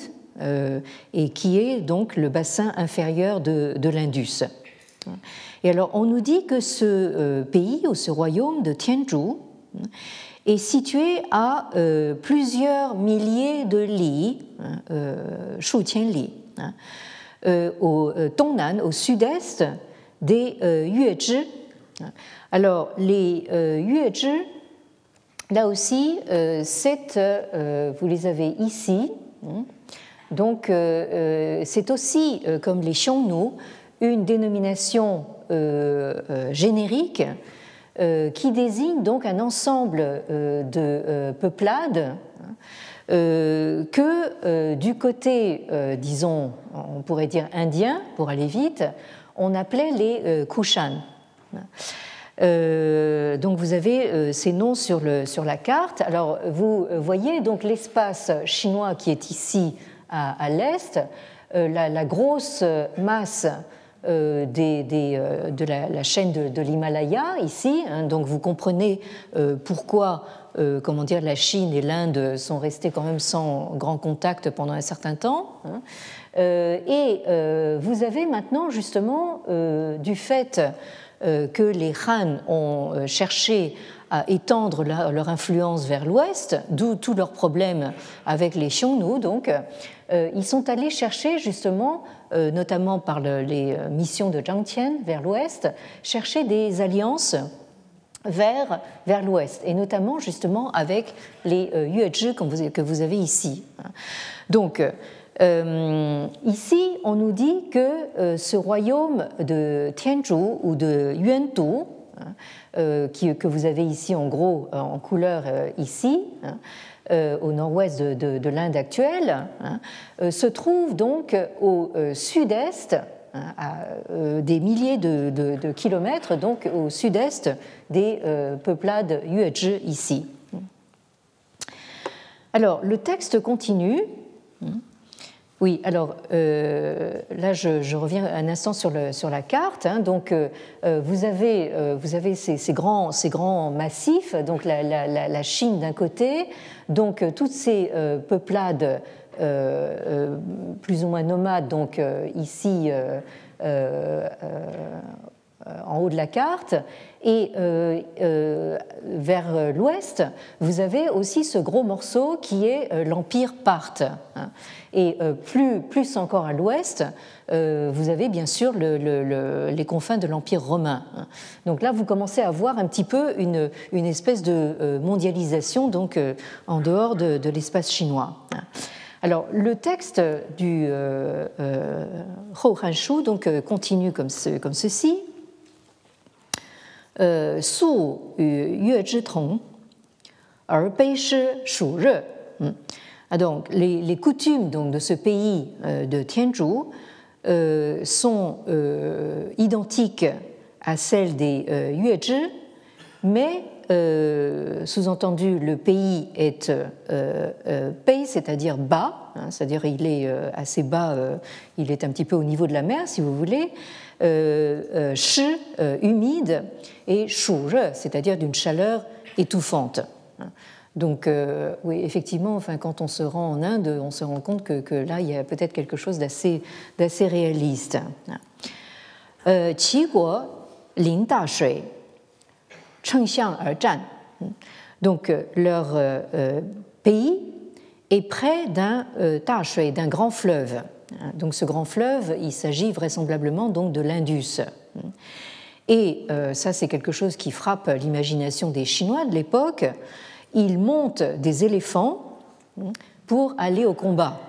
et qui est donc le bassin inférieur de l'Indus. Et alors, on nous dit que ce euh, pays ou ce royaume de Tianzhou est situé à euh, plusieurs milliers de li, hein, euh, li, hein, au Tongnan, au sud-est des Yuezhi. Alors, les Yuezhi, là aussi, vous les avez ici. Hein. Donc, c'est aussi, comme les Xiongnu, une dénomination euh, euh, générique euh, qui désigne donc un ensemble de peuplades que du côté, disons, on pourrait dire indien, pour aller vite, on appelait les Kushan. donc vous avez ces noms sur, la carte. Alors vous voyez donc l'espace chinois qui est ici à, l'est, la, grosse masse euh, euh, de la, chaîne de, l'Himalaya ici. Hein. donc vous comprenez euh, pourquoi comment dire, la Chine et l'Inde sont restés quand même sans grand contact pendant un certain temps. Hein. et vous avez maintenant justement, du fait que les Han ont cherché à étendre leur influence vers l'ouest, d'où tous leurs problèmes avec les Xiongnu, donc, ils sont allés chercher justement euh, notamment par les euh, missions de Zhang Tian vers l'ouest, chercher des alliances vers, vers l'ouest, et notamment justement avec les euh, Yuezhi que vous avez ici. Donc, ici, on nous dit que ce royaume de Tianzhou ou de Yuantu, hein, que vous avez ici en gros en couleur ici, hein, au nord-ouest de, l'Inde actuelle, hein, se trouve donc au sud-est, hein, à des milliers de, kilomètres, donc au sud-est des peuplades Yuezhi ici. Alors, le texte continue. Oui, alors euh, là, je, reviens un instant sur, la carte. Hein. donc, euh, euh, vous avez, ces, grands, massifs, donc la, Chine d'un côté, donc toutes ces peuplades plus ou moins nomades, donc ici en haut de la carte, et euh, euh, vers l'ouest, vous avez aussi ce gros morceau qui est euh, l'Empire parthe. Hein. Et plus, plus encore à l'ouest, vous avez bien sûr les confins de l'Empire romain. Hein. Donc là, vous commencez à voir un petit peu une, une espèce de mondialisation donc, en dehors de, l'espace chinois. Hein. Alors, le texte du euh, Hanshu donc, continue comme ceci. 呃，素与月之同，而卑诗暑热。嗯，ah donc les les coutumes donc de ce pays de Tianzhou sont identiques à celles des Yuezhi, mais sous-entendu le pays est pays, c'est-à-dire bas, hein, c'est-à-dire il est assez bas, il est un petit peu au niveau de la mer, si vous voulez. Euh, shi, humide, et shure, c'est-à-dire d'une chaleur étouffante. Donc, euh, oui, effectivement, enfin, quand on se rend en Inde, on se rend compte que, là, il y a peut-être quelque chose d'assez, d'assez réaliste. Euh. Donc, leur pays est près d'un d'un grand fleuve. Donc ce grand fleuve, il s'agit vraisemblablement donc de l'Indus. Et euh, ça, c'est quelque chose qui frappe l'imagination des Chinois de l'époque. Ils montent des éléphants pour aller au combat.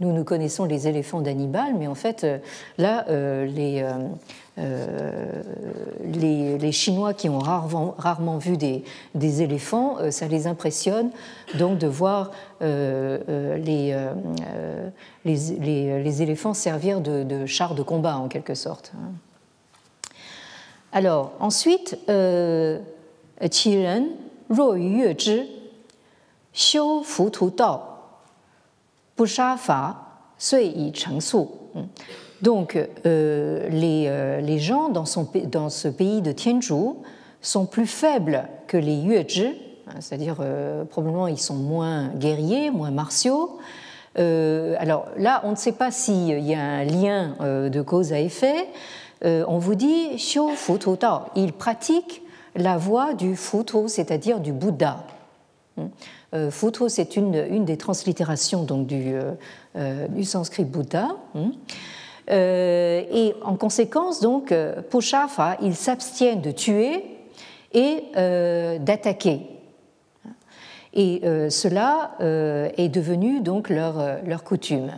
Nous, nous connaissons les éléphants d'Hannibal, mais en fait, euh, là, euh, les, les, les, Chinois qui ont rarement, vu des, éléphants, ça les impressionne donc de voir les, les, éléphants servir de, chars de combat en quelque sorte. Alors, ensuite, euh, Fu Tu Dao, Su. Donc, euh, les, euh, les, gens dans, son, dans, ce pays de Tianzhou sont plus faibles que les Yuezhi, hein, c'est-à-dire euh, probablement ils sont moins guerriers, moins martiaux. Alors là, on ne sait pas s'il y a un lien de cause à effet. On vous dit Xiu Fu Tu Dao. Il pratique la voie du Futu, c'est-à-dire du Bouddha. Euh, Futu, c'est une, une, des translittérations donc, du, euh, du sanskrit Bouddha. Hmm. et en conséquence, donc, Pushafa, ils s'abstiennent de tuer et d'attaquer. Et cela est devenu donc leur, leur coutume.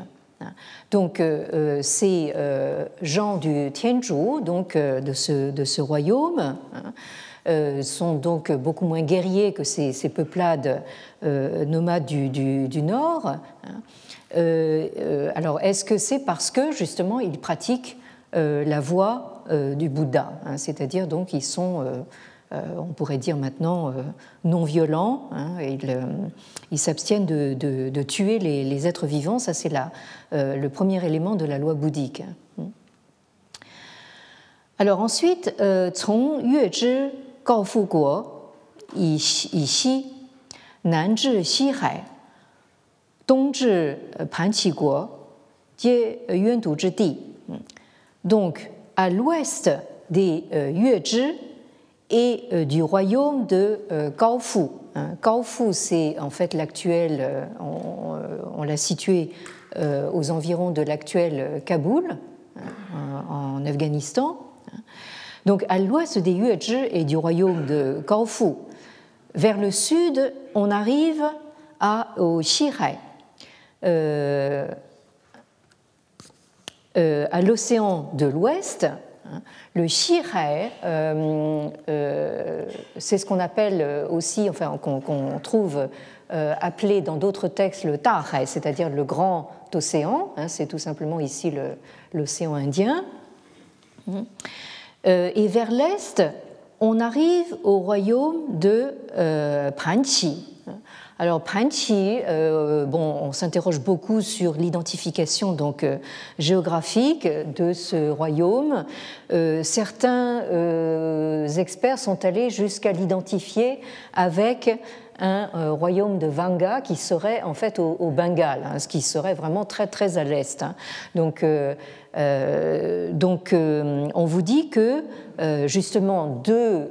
Donc, euh, euh, ces euh, gens du Tianzhou, donc de ce, de ce royaume, hein, sont donc beaucoup moins guerriers que ces, peuplades nomades du, nord. Hein. alors, est-ce que c'est parce que justement ils pratiquent la voie du Bouddha, hein, c'est-à-dire donc ils sont euh, on pourrait dire maintenant euh, non violents. Hein, euh, ils s'abstiennent de, tuer les, êtres vivants. Ça, c'est le premier élément de la loi bouddhique. Alors ensuite, Cong Yuezhi Gao Fu Guo yi Xi, Nan zhi Xihai, Dong zhi Panqi Guo, Jie Yuan Du Zhi Donc, à l'ouest des Yuezhi, et euh, du royaume de euh, Gaofu. Hein, c'est en fait l'actuel, euh, on, l'a situé aux environs de l'actuel Kaboul, hein, en Afghanistan. Donc à l'ouest des Yuezhi et du royaume de Gaofu. Vers le sud, on arrive à, au Xihai, à l'océan de l'Ouest, le euh, euh, c'est ce qu'on appelle aussi, enfin qu'on trouve appelé dans d'autres textes le Tahai, c'est-à-dire le grand océan. Hein, c'est tout simplement ici l'océan Indien. Et vers l'est, on arrive au royaume de Panchi. Alors Panchi, euh, bon, on s'interroge beaucoup sur l'identification donc euh, géographique de ce royaume. Euh, certains experts sont allés jusqu'à l'identifier avec un royaume de Vanga qui serait en fait au, Bengale, hein, ce qui serait vraiment très très à l'est. Hein. Donc, donc on vous dit que justement de,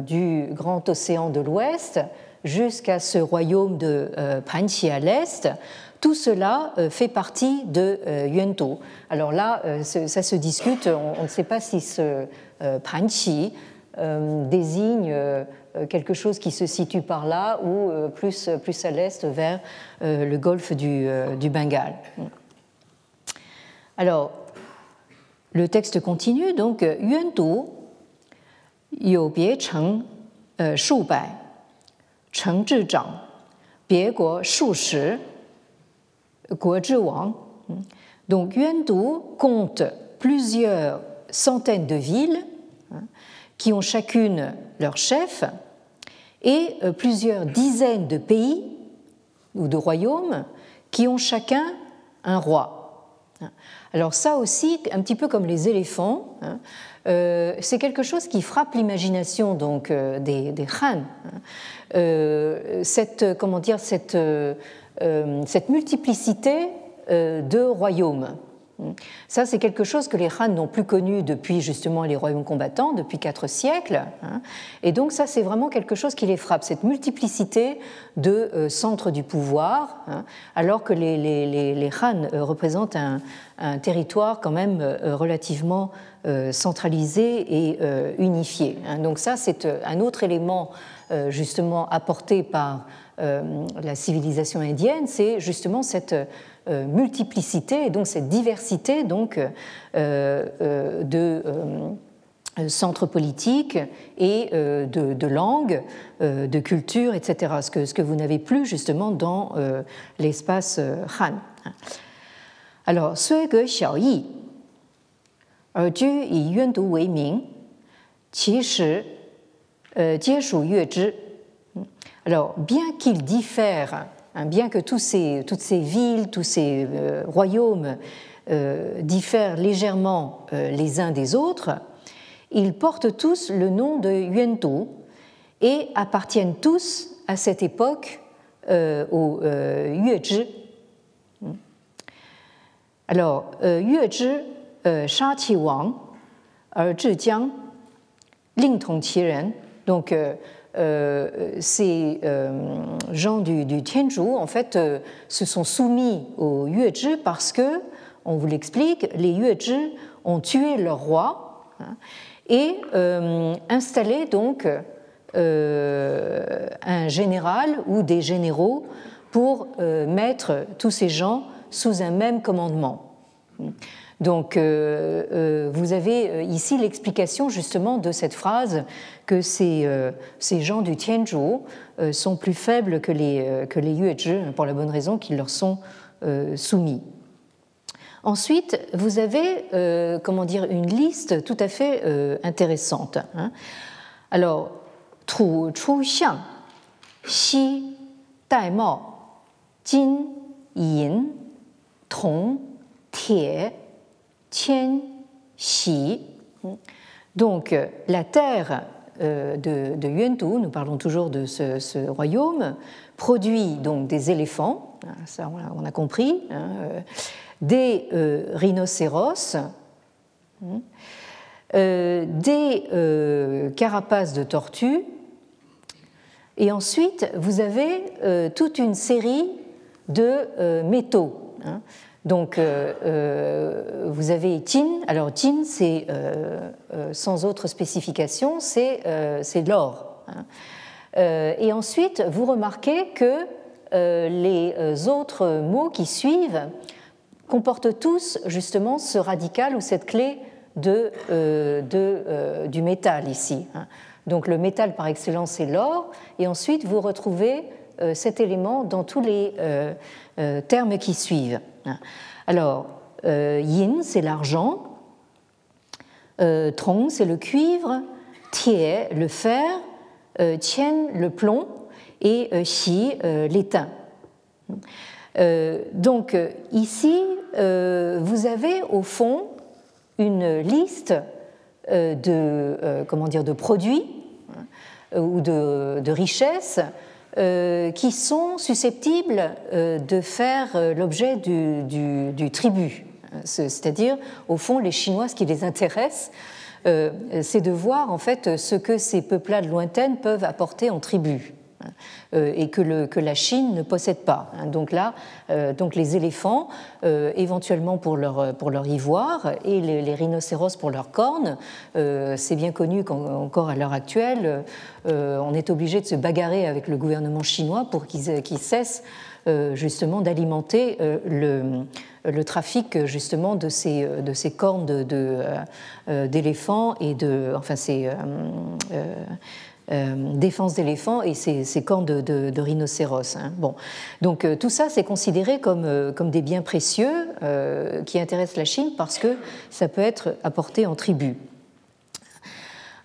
du grand océan de l'Ouest, jusqu'à ce royaume de euh, Panchi à l'est, tout cela euh, fait partie de euh, Yuantou. Alors là, ça se discute, on ne sait pas si ce Panchi désigne quelque chose qui se situe par là ou plus, plus à l'est vers le golfe du, du Bengale. Alors, le texte continue, donc Yuantou, Yu Bie Cheng, Shu Bai. Compte plusieurs centaines de villes hein, qui ont chacune leur chef et euh, plusieurs dizaines de pays ou de royaumes qui ont chacun un roi. Alors ça aussi, un petit peu comme les éléphants, hein, euh, c'est quelque chose qui frappe l'imagination donc euh, des, des Han. Hein. Euh, cette, comment dire, cette, cette multiplicité de royaumes. Ça, c'est quelque chose que les Han n'ont plus connu depuis justement les royaumes combattants, depuis quatre siècles. Hein. Et donc, ça, c'est vraiment quelque chose qui les frappe, cette multiplicité de centres du pouvoir, hein, alors que les, les, Han représentent un, territoire quand même relativement euh, centralisé et euh, unifié. Hein. Donc ça, c'est euh, un autre élément justement apporté par la civilisation indienne, c'est justement cette euh, multiplicité et donc cette diversité donc, euh, euh, de centres politiques et de, langues, de cultures, etc. Ce que, vous n'avez plus justement dans l'espace Han. Alors, sui ge xiao yi, yuan du wei ming, qi. Alors, bien qu'ils diffèrent Hein, bien que toutes ces villes, tous ces euh, royaumes euh, diffèrent légèrement euh, les uns des autres, ils portent tous le nom de Yuento et appartiennent tous à cette époque au Yuezhi. Hein. Alors, Yuezhi, Sha Qi Wang, Er Zhi Jiang, Ling Tong Qi Ren, donc ces gens du, du en fait, se sont soumis aux Yuezhi parce que, on vous l'explique, les Yuezhi ont tué leur roi hein, et installé donc un général ou des généraux pour mettre tous ces gens sous un même commandement. Donc euh, euh, vous avez euh, ici l'explication justement de cette phrase que ces, gens du Tianzhu sont plus faibles que les, que pour la bonne raison qu'ils leur sont soumis. Ensuite, vous avez comment dire, une liste tout à fait intéressante. Hein. Alors, Chu Xiang, Xi, Jin, Yin, Tong, Tie, Tian Xi. Donc la terre euh, de, de nous parlons toujours de ce, royaume, produit donc des éléphants, hein, ça on a, compris, hein, euh, des euh, rhinocéros, hein, des carapaces de tortues, et ensuite vous avez toute une série de métaux. Donc, euh, euh, vous avez Tin. Alors, Tin, c'est euh, sans autre spécification, c'est l'or. Hein. et ensuite, vous remarquez que les autres mots qui suivent comportent tous justement ce radical ou cette clé de, de du métal ici. Hein. Donc, le métal par excellence, c'est l'or. Et ensuite, vous retrouvez cet élément dans tous les termes qui suivent. Alors, yin, c'est l'argent, trong, c'est le cuivre, tie, le fer, tien, le plomb, et xi, l'étain. donc ici, vous avez au fond une liste euh, de, euh, comment dire, de produits euh, ou de, richesses qui sont susceptibles de faire l'objet du, tribut. C'est-à-dire, au fond, les Chinois, ce qui les intéresse, c'est de voir en fait ce que ces peuplades lointaines peuvent apporter en tribut. Euh, et que, la Chine ne possède pas. Hein. Donc là, euh, donc les éléphants, euh, éventuellement pour leur, pour leur ivoire, et les, rhinocéros pour leurs cornes, c'est bien connu qu'encore à l'heure actuelle, on est obligé de se bagarrer avec le gouvernement chinois pour qu'il cesse justement d'alimenter le, le, trafic justement de ces, de ces cornes d'éléphants et de enfin ces défense d'éléphants et ses, cornes de, rhinocéros. Hein. Bon. Donc euh, tout ça, c'est considéré comme, euh, comme des biens précieux qui intéressent la Chine parce que ça peut être apporté en tribu.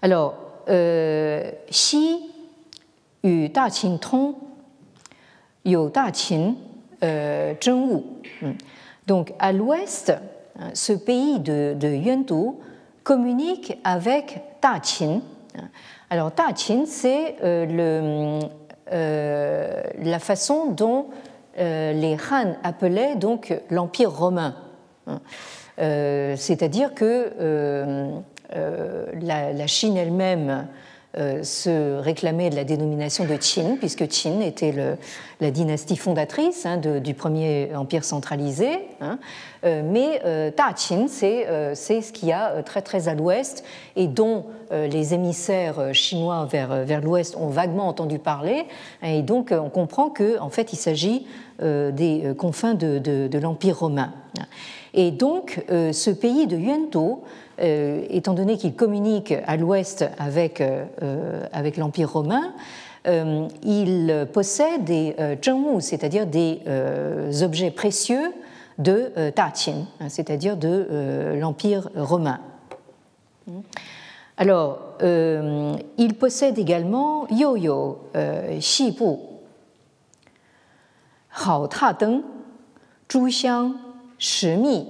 Alors, Xi yu Da Qin Tong yu Da Qin Zhengwu. Donc à l'ouest, hein, ce pays de, de Yuandu communique avec Da Qin. Alors, Qin, c'est euh, euh, la façon dont euh, les Han appelaient donc l'Empire romain. Hein. C'est-à-dire que la, Chine elle-même se réclamait de la dénomination de Qin, puisque Qin était la dynastie fondatrice hein, du premier empire centralisé. Hein. Euh, mais euh, Ta Qin, c'est ce qu'il y a très très à l'ouest et dont les émissaires chinois vers, vers l'ouest ont vaguement entendu parler. Et donc on comprend qu'en en fait il s'agit des confins de, de l'empire romain. Et donc ce pays de Yuantou euh, étant donné qu'il communique à l'ouest avec, euh, euh, avec l'Empire romain, il possède des zhengwu, c'est-à-dire des objets précieux de Qin, hein, c'est-à-dire de l'Empire romain. Alors, il possède également Yo-Yo, Hao Ta Deng, Zhuxiang, Shimi,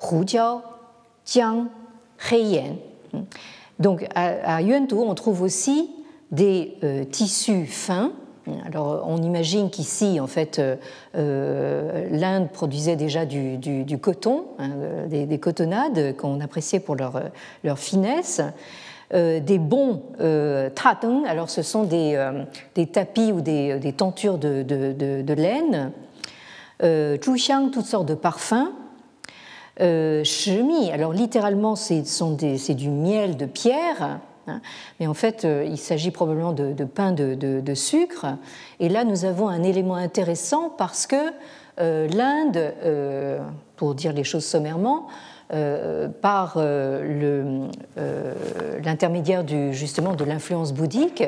Hujiao, Jiang, Heiyan. Donc à, Yuantou, on trouve aussi des euh, tissus fins. Alors on imagine qu'ici, en fait, euh, euh, l'Inde produisait déjà du, coton, hein, des, cotonnades qu'on appréciait pour leur, leur finesse. des bons euh, alors ce sont des, des tapis ou des, des tentures de, de, de laine, zhuxiang, toutes sortes de parfums, euh, alors littéralement c'est du miel de pierre, hein, mais en fait euh, il s'agit probablement de, pain de, sucre. Et là nous avons un élément intéressant parce que euh, l'Inde, euh, pour dire les choses sommairement, par l'intermédiaire justement de l'influence bouddhique,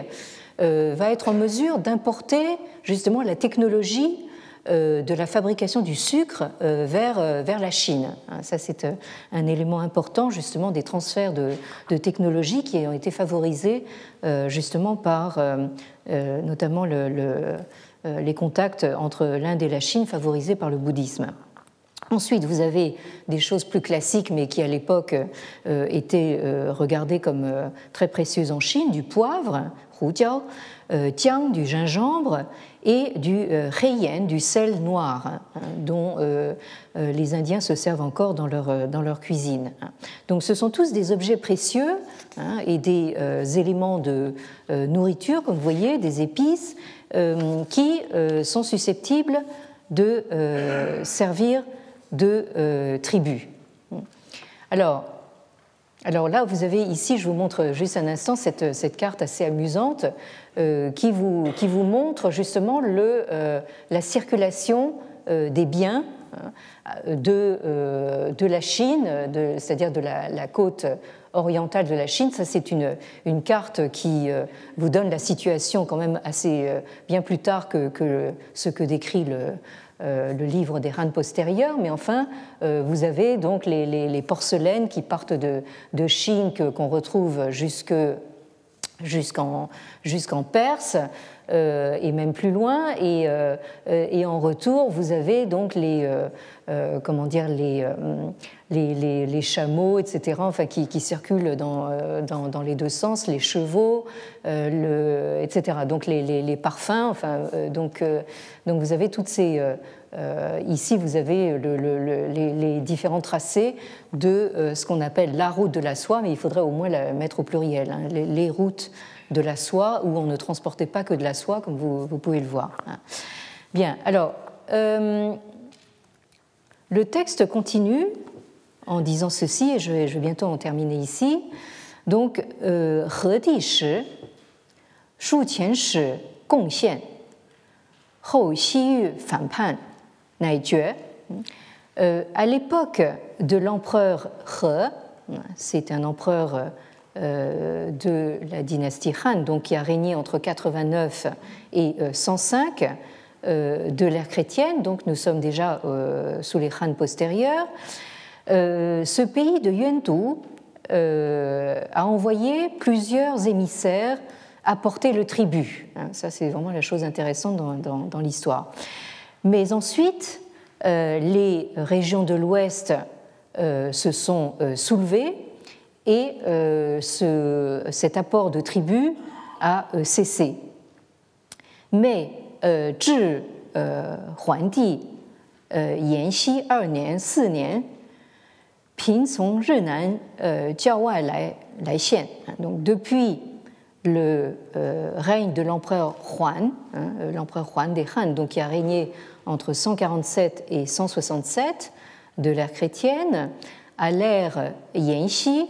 va être en mesure d'importer justement la technologie euh, de la fabrication du sucre euh, vers, euh, vers la Chine. Hein, ça, c'est un élément important justement des transferts de, de technologies qui ont été favorisés justement par notamment le, les contacts entre l'Inde et la Chine favorisés par le bouddhisme. Ensuite, vous avez des choses plus classiques, mais qui à l'époque étaient regardées comme très précieuses en Chine, du poivre, hujiao, tiang, du gingembre, et du euh, heiyan, du sel noir, hein, dont euh, euh, les Indiens se servent encore dans leur, cuisine. Donc ce sont tous des objets précieux hein, et des éléments de nourriture, comme vous voyez, des épices, qui sont susceptibles de servir de tribu. Alors, alors là, vous avez ici, je vous montre juste un instant cette, cette carte assez amusante euh, qui, vous, qui, vous, montre justement le, euh, la circulation euh, des biens de, de la Chine, c'est-à-dire de la, côte orientale de la Chine. Ça, c'est une, une, carte qui vous donne la situation quand même assez bien plus tard que, que ce que décrit le, euh, le livre des Han postérieurs, mais enfin, euh, vous avez donc les, porcelaines qui partent de, Chine, qu'on retrouve jusqu'en Perse. Euh, et même plus loin. Et, en retour, vous avez donc les, comment dire, les, chameaux, etc., enfin, qui, circulent dans, dans, les deux sens, les chevaux, etc. Donc les, parfums, enfin, donc, donc vous avez toutes ces euh, ici, vous avez les, différents tracés de euh, ce qu'on appelle la route de la soie, mais il faudrait au moins la mettre au pluriel, hein, les, routes de la soie, où on ne transportait pas que de la soie, comme vous, pouvez le voir. Bien, alors, euh, le texte continue en disant ceci, et je vais, bientôt en terminer ici. Donc, euh, Shu Qian Shi, Gong Xian, Hou Xi Yu Fan Pan, euh, à l'époque de l'empereur He, c'est un empereur euh, de la dynastie Han, donc qui a régné entre 89 et 105 euh, de l'ère chrétienne, donc nous sommes déjà sous les Han postérieurs. ce pays de Yuantou a envoyé plusieurs émissaires apporter le tribut. Hein, ça, c'est vraiment la chose intéressante dans l'histoire. Mais ensuite, euh, les régions de l'Ouest euh, se sont euh, soulevées et cet apport de tribus a cessé. Mais Huandi Yanxi depuis le règne de l'empereur Huan, hein, l'empereur Huan des Han, donc qui a régné entre 147 et 167 de l'ère chrétienne, à l'ère Yanxi,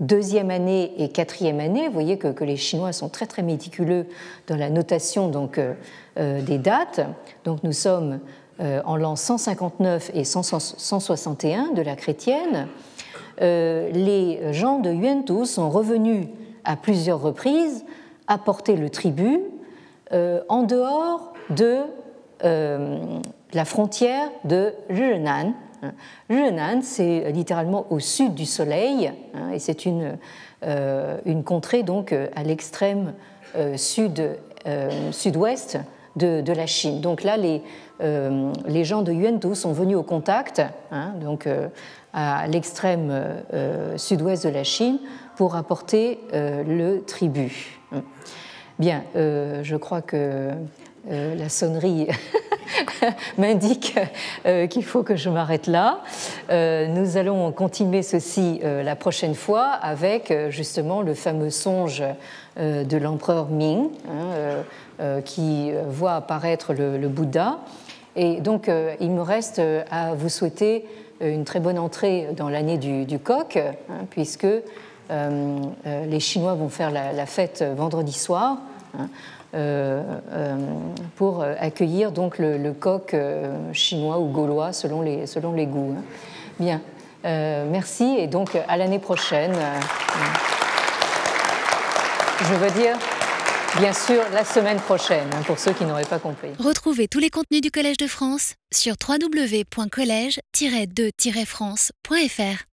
deuxième année et quatrième année. Vous voyez que, les Chinois sont très très méticuleux dans la notation donc, euh, euh, des dates. Donc nous sommes euh, en l'an 159 et 161 de la chrétienne. les gens de Yuantou sont revenus à plusieurs reprises apporter le tribut en dehors de la frontière de Renan. Renan, c'est littéralement au sud du Soleil, hein, et c'est une, euh, une contrée donc à l'extrême euh, sud, sud-ouest de, de, la Chine. Donc là, les, les gens de Yuantou sont venus au contact, hein, donc à l'extrême sud-ouest de la Chine, pour apporter le tribut. Bien, je crois que euh, la sonnerie (laughs) m'indique euh, qu'il faut que je m'arrête là. Euh, nous allons continuer ceci la prochaine fois avec justement le fameux songe de l'empereur Ming hein, qui voit apparaître le, Bouddha. Et donc il me reste à vous souhaiter une très bonne entrée dans l'année du, coq, hein, puisque les Chinois vont faire la, fête vendredi soir. Hein. Euh, euh, pour accueillir donc le, coq euh, chinois ou gaulois selon les, selon les goûts. Hein. Bien, merci et donc à l'année prochaine. Je veux dire, bien sûr, la semaine prochaine, hein, pour ceux qui n'auraient pas compris. Retrouvez tous les contenus du Collège de France sur www.colège-2-france.fr.